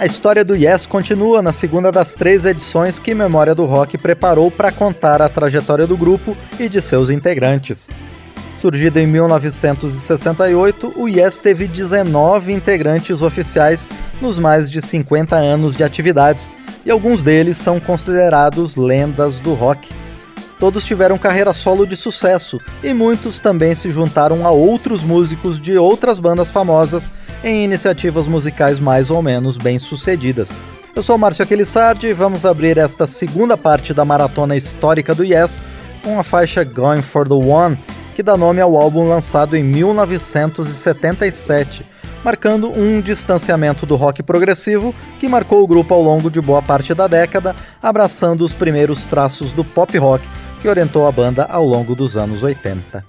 A história do Yes continua na segunda das três edições que Memória do Rock preparou para contar a trajetória do grupo e de seus integrantes. Surgido em 1968, o Yes teve 19 integrantes oficiais nos mais de 50 anos de atividades, e alguns deles são considerados lendas do rock. Todos tiveram carreira solo de sucesso e muitos também se juntaram a outros músicos de outras bandas famosas em iniciativas musicais mais ou menos bem-sucedidas. Eu sou Márcio Aquilissardi e vamos abrir esta segunda parte da maratona histórica do Yes com a faixa Going for the One, que dá nome ao álbum lançado em 1977, marcando um distanciamento do rock progressivo que marcou o grupo ao longo de boa parte da década, abraçando os primeiros traços do pop rock que orientou a banda ao longo dos anos 80.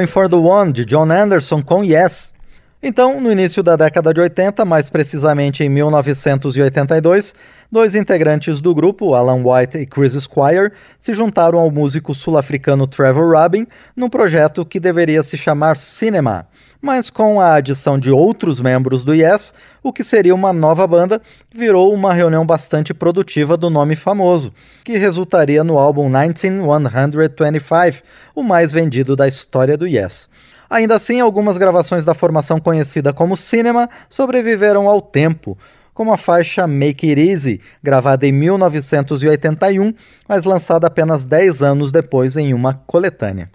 Going for the One, de John Anderson, com Yes. Então, no início da década de 80, mais precisamente em 1982, dois integrantes do grupo, Alan White e Chris Squire, se juntaram ao músico sul-africano Trevor Rabin num projeto que deveria se chamar Cinema. Mas com a adição de outros membros do Yes, o que seria uma nova banda virou uma reunião bastante produtiva do nome famoso, que resultaria no álbum 19125, o mais vendido da história do Yes. Ainda assim, algumas gravações da formação conhecida como Cinema sobreviveram ao tempo, como a faixa Make It Easy, gravada em 1981, mas lançada apenas 10 anos depois em uma coletânea.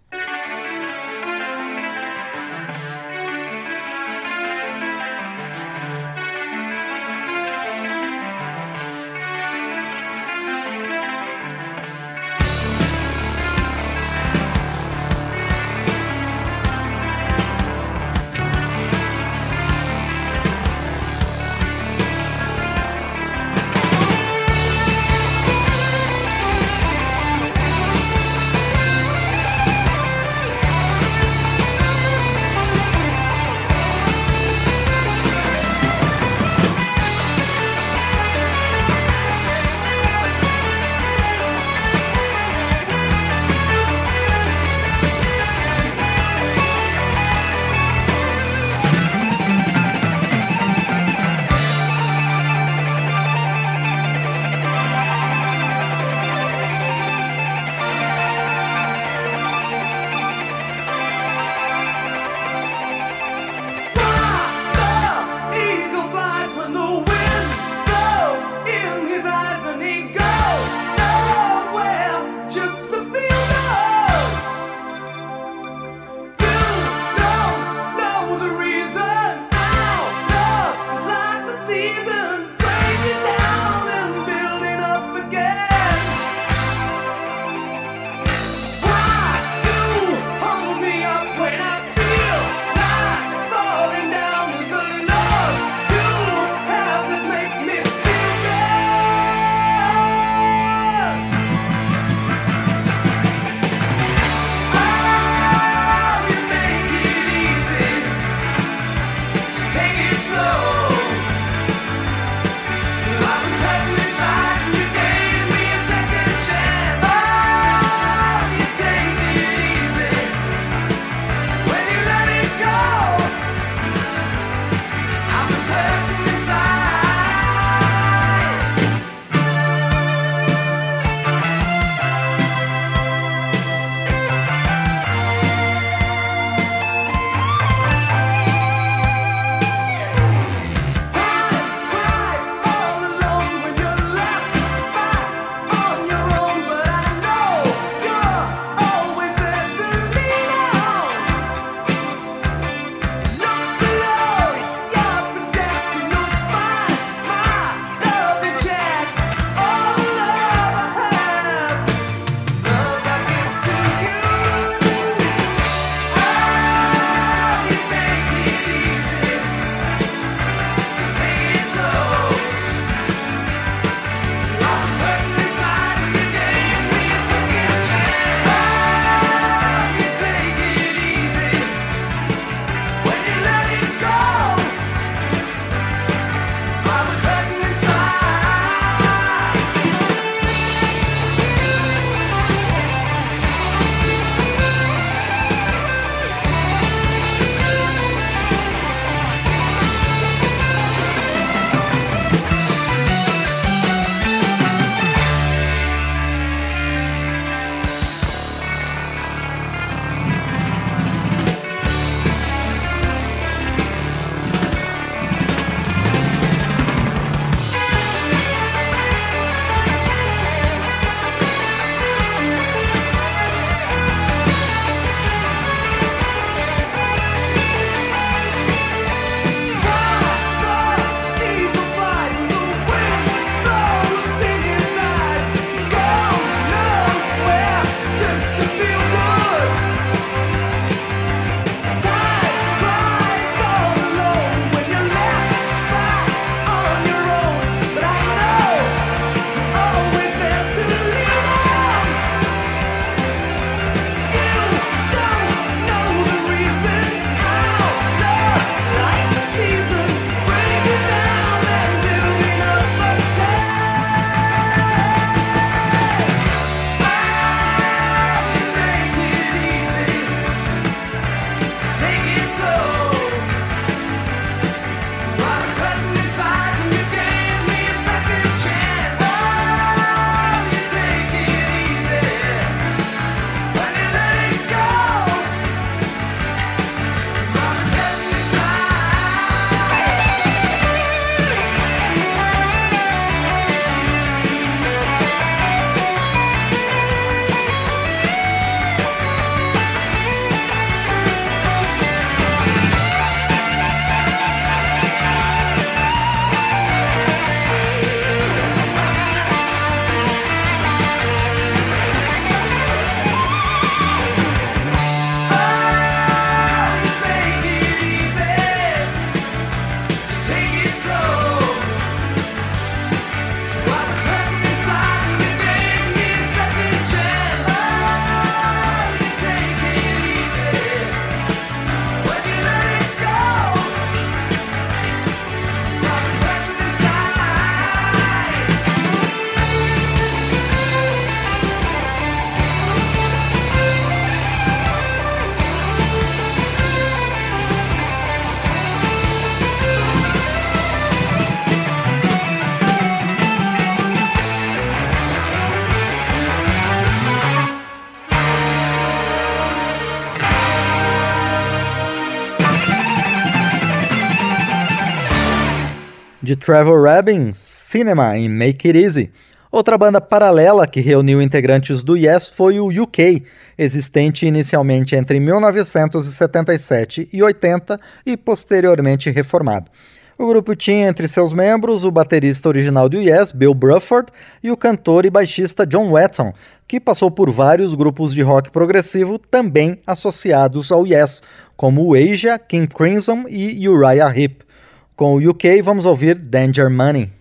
De Trevor Rabin, Cinema em Make It Easy. Outra banda paralela que reuniu integrantes do Yes foi o UK, existente inicialmente entre 1977 e 80 e posteriormente reformado. O grupo tinha entre seus membros o baterista original do Yes, Bill Bruford, e o cantor e baixista John Wetton, que passou por vários grupos de rock progressivo também associados ao Yes, como o Asia, King Crimson e Uriah Heep. Com o UK, vamos ouvir Danger Money.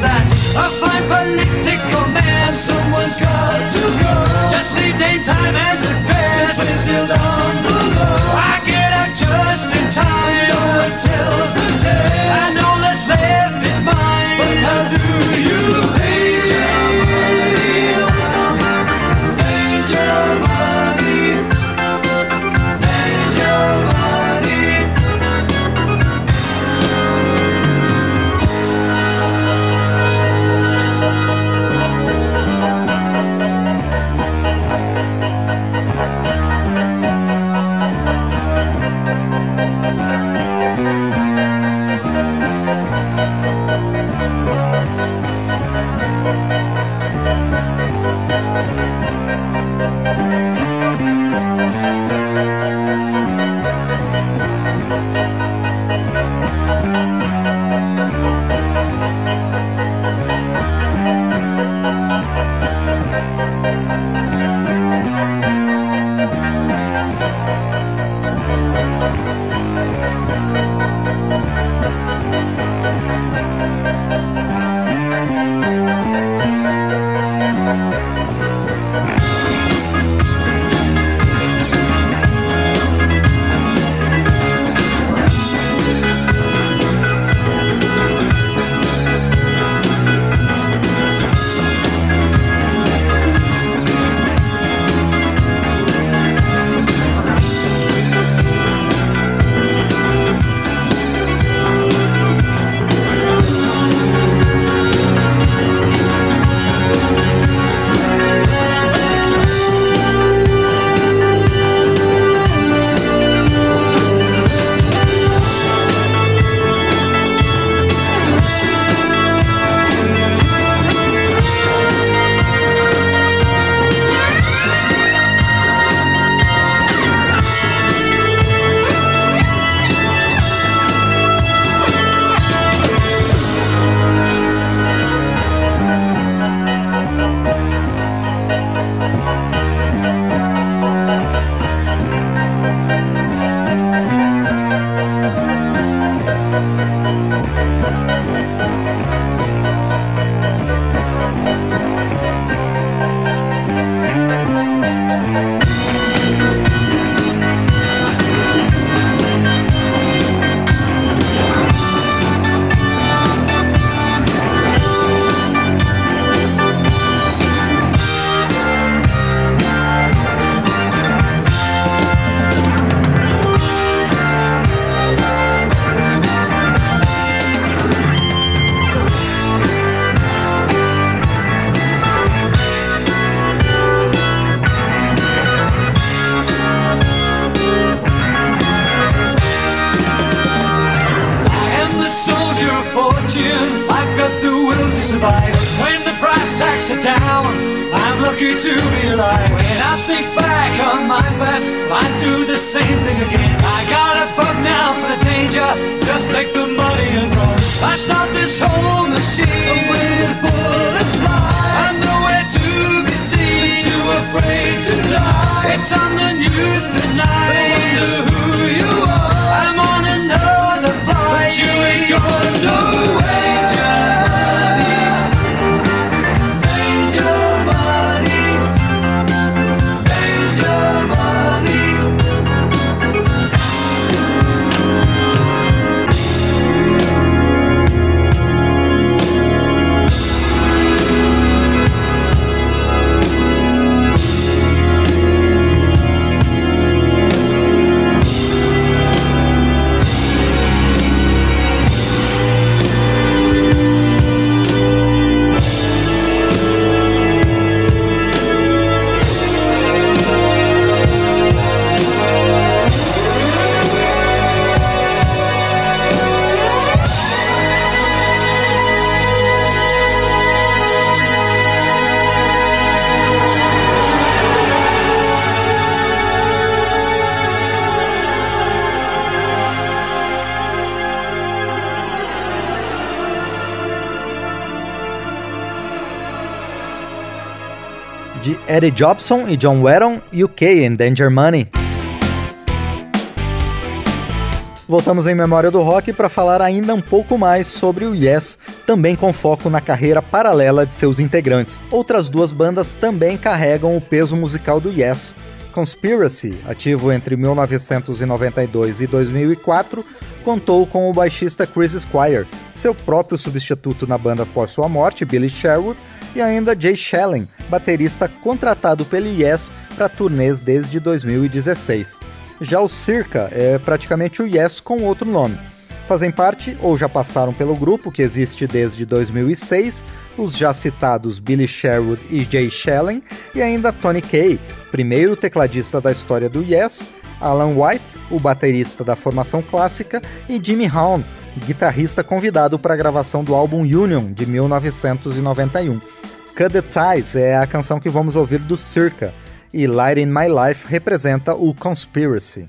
that's same thing again. I got a bug now for the danger, just take the money and run. I start this whole machine with bullets fly. I'm nowhere to be seen, too afraid to die. It's on the news tonight. Eddie Jobson e John Wetton, UK em Danger Money. Voltamos em Memória do Rock para falar ainda um pouco mais sobre o Yes, também com foco na carreira paralela de seus integrantes. Outras duas bandas também carregam o peso musical do Yes. Conspiracy, ativo entre 1992 e 2004, contou com o baixista Chris Squire, seu próprio substituto na banda após sua morte, Billy Sherwood, e ainda Jay Schellen, baterista contratado pelo Yes para turnês desde 2016. Já o Circa é praticamente o Yes com outro nome. Fazem parte ou já passaram pelo grupo que existe desde 2006 os já citados Billy Sherwood e Jay Schellen e ainda Tony Kaye, primeiro tecladista da história do Yes, Alan White, o baterista da formação clássica, e Jimmy Haun, guitarrista convidado para a gravação do álbum Union de 1991. Cut the Ties é a canção que vamos ouvir do Circa, e Light in My Life representa o Conspiracy.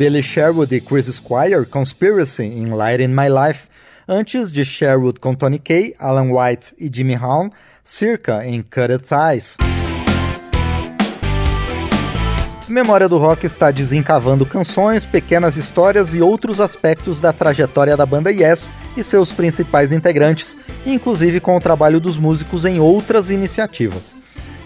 Billy Sherwood e Chris Squire, Conspiracy in Light in My Life, antes de Sherwood com Tony Kay, Alan White e Jimmy Haun, Circa em Cut Ties. Memória do Rock está desencavando canções, pequenas histórias e outros aspectos da trajetória da banda Yes e seus principais integrantes, inclusive com o trabalho dos músicos em outras iniciativas.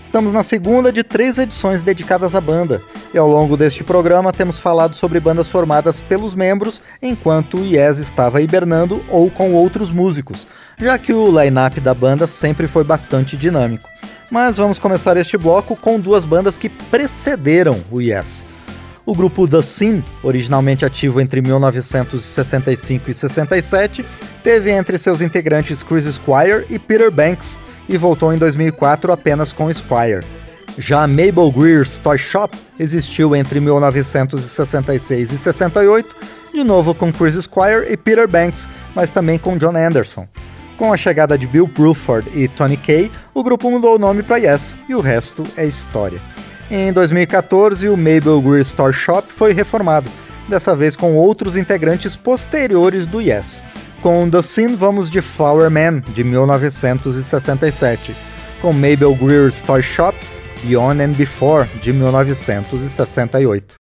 Estamos na segunda de três edições dedicadas à banda, e ao longo deste programa temos falado sobre bandas formadas pelos membros enquanto o Yes estava hibernando ou com outros músicos, já que o line-up da banda sempre foi bastante dinâmico. Mas vamos começar este bloco com duas bandas que precederam o Yes. O grupo The Sin, originalmente ativo entre 1965 e 67, teve entre seus integrantes Chris Squire e Peter Banks, e voltou em 2004 apenas com Squire. Já Mabel Greer's Toy Shop existiu entre 1966 e 68, de novo com Chris Squire e Peter Banks, mas também com John Anderson. Com a chegada de Bill Bruford e Tony Kay, o grupo mudou o nome para Yes e o resto é história. Em 2014, o Mabel Greer's Toy Shop foi reformado, dessa vez com outros integrantes posteriores do Yes. Com The Sin, vamos de Flower Man, de 1967. Com Mabel Greer's Toy Shop, Beyond and Before, de 1968.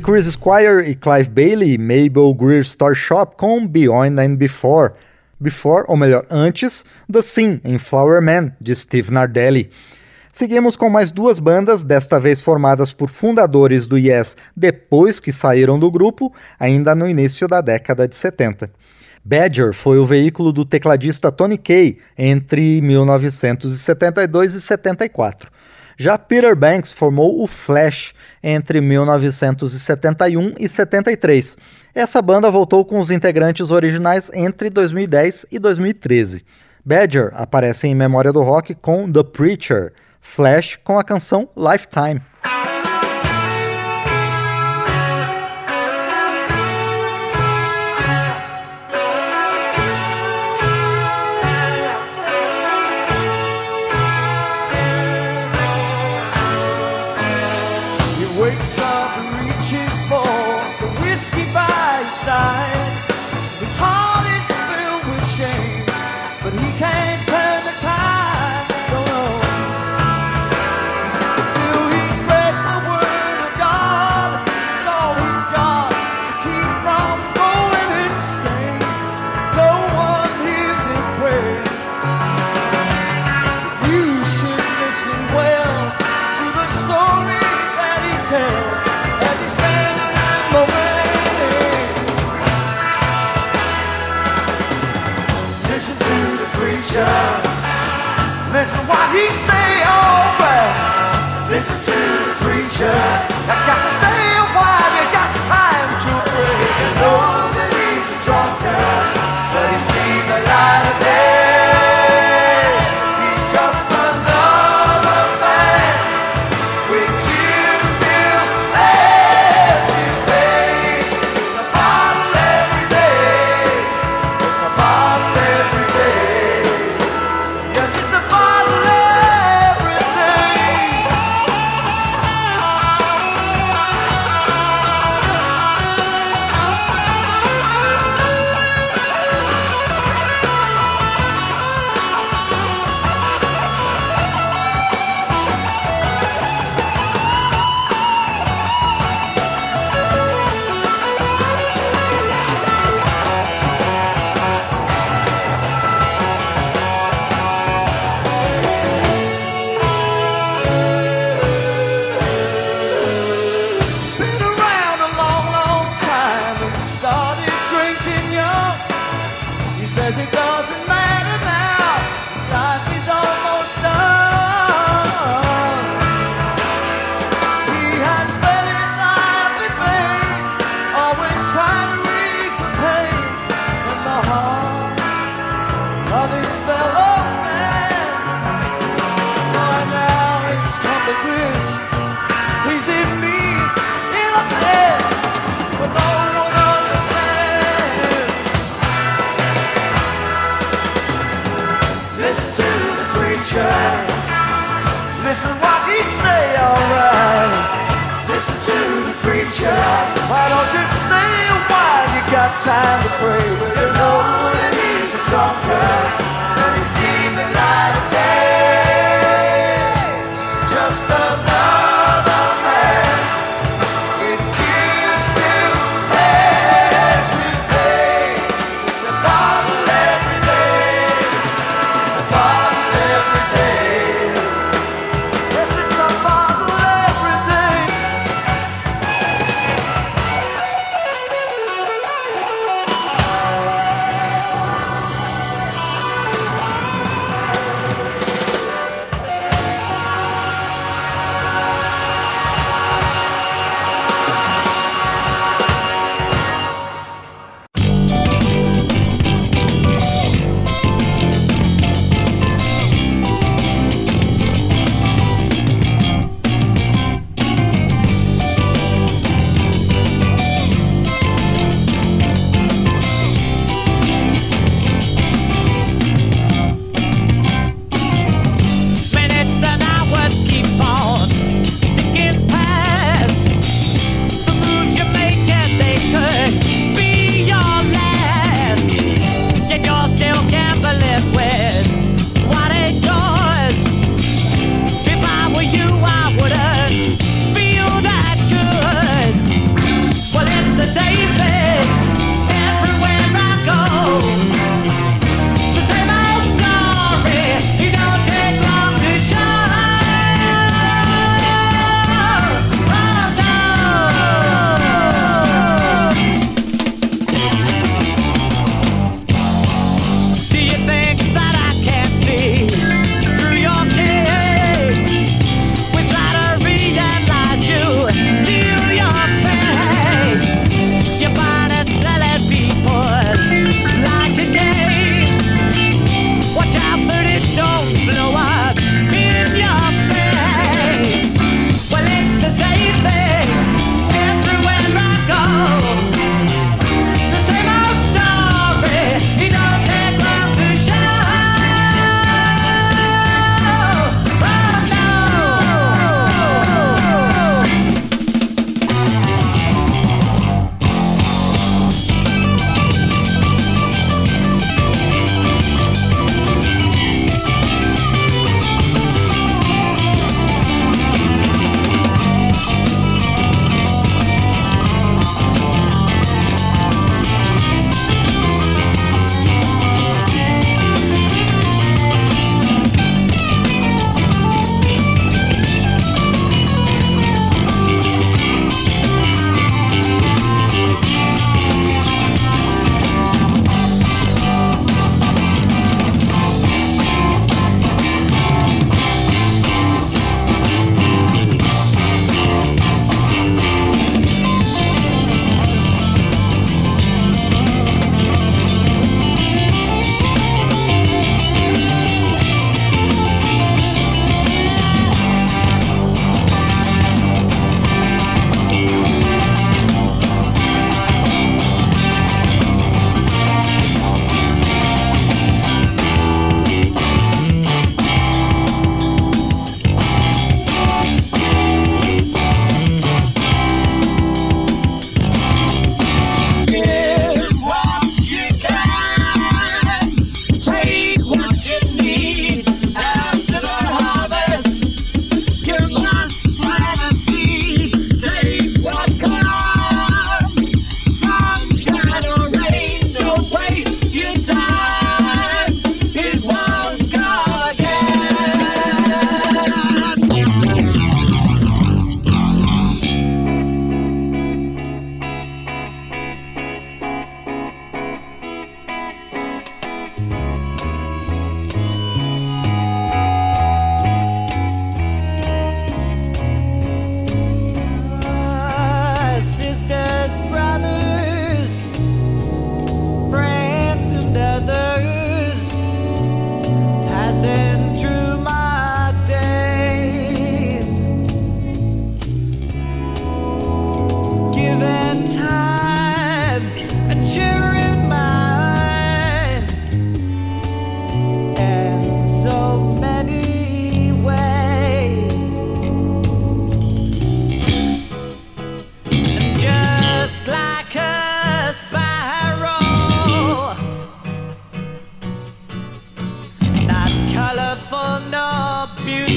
Chris Squire e Clive Bailey, Mabel Greer Store Shop com Beyond and Before. Before, ou melhor, antes, The Sim, em Flower Man, de Steve Nardelli. Seguimos com mais duas bandas, desta vez formadas por fundadores do Yes depois que saíram do grupo, ainda no início da década de 70. Badger foi o veículo do tecladista Tony Kaye entre 1972 e 74. Já Peter Banks formou o Flash entre 1971 e 73. Essa banda voltou com os integrantes originais entre 2010 e 2013. Badger aparece em Memória do Rock com The Preacher, Flash com a canção Lifetime. Listen what he say, oh well. Listen to the preacher. I got to. Listen what he say, alright. Listen to the preacher. Why don't you stay a while? You got time to pray.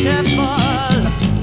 beautiful.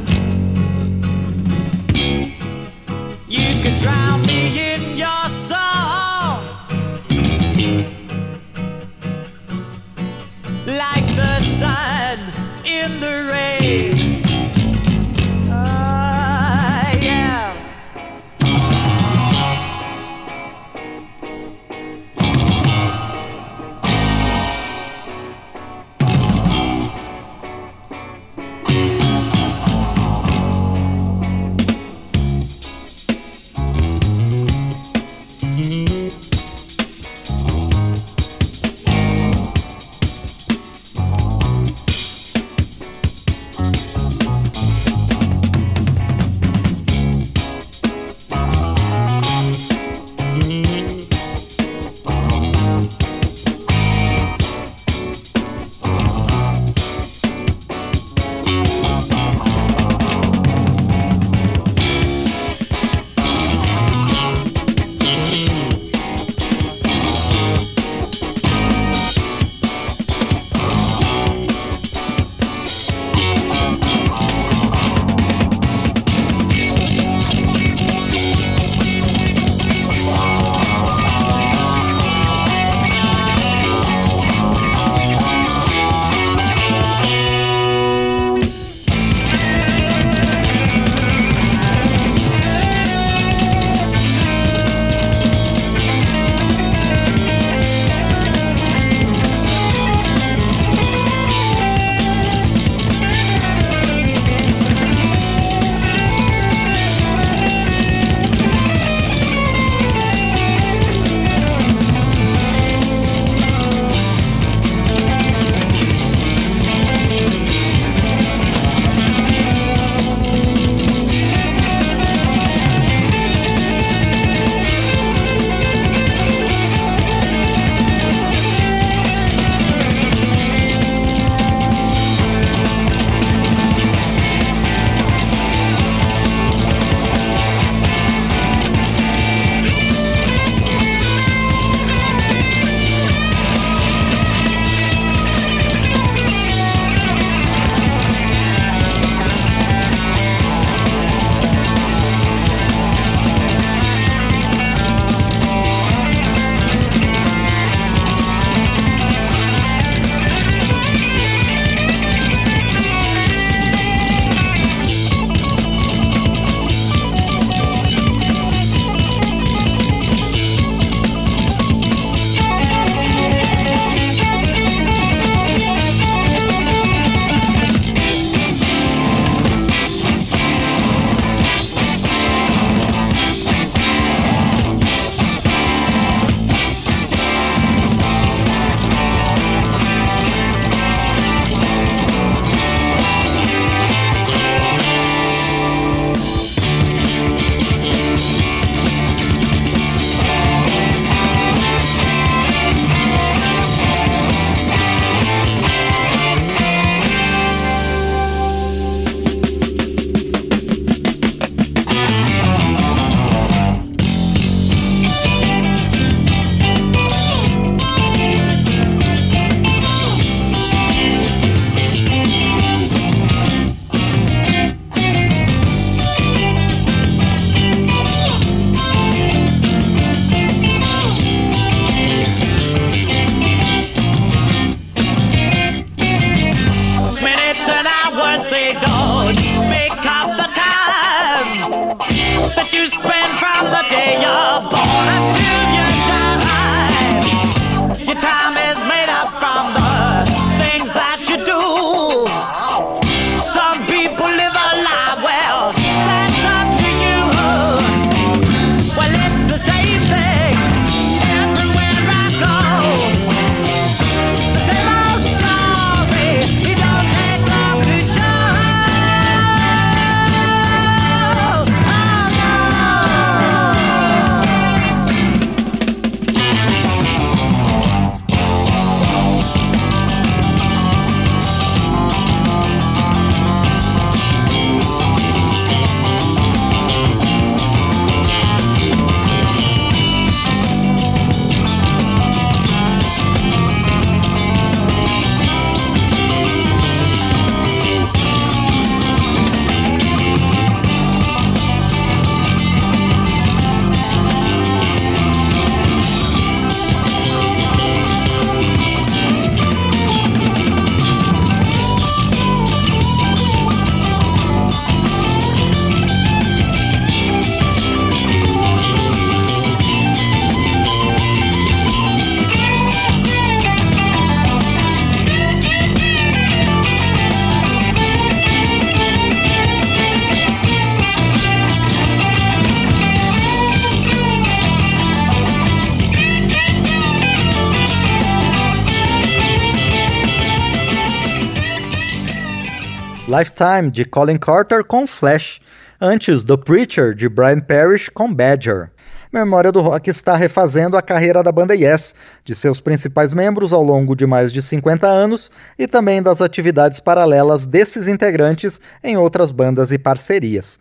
Lifetime de Colin Carter com Flash, antes The Preacher de Brian Parrish com Badger. Memória do Rock está refazendo a carreira da banda Yes, de seus principais membros ao longo de mais de 50 anos e também das atividades paralelas desses integrantes em outras bandas e parcerias.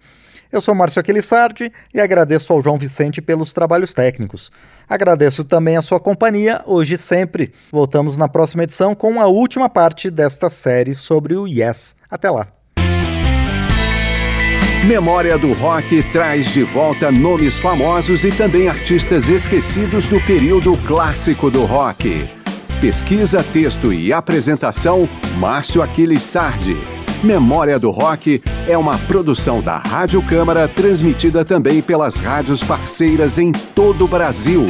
Eu sou Márcio Aquilissardi e agradeço ao João Vicente pelos trabalhos técnicos. Agradeço também a sua companhia, hoje e sempre. Voltamos na próxima edição com a última parte desta série sobre o Yes. Até lá. Memória do Rock traz de volta nomes famosos e também artistas esquecidos do período clássico do rock. Pesquisa, texto e apresentação: Márcio Aquiles Sardi. Memória do Rock é uma produção da Rádio Câmara, transmitida também pelas rádios parceiras em todo o Brasil.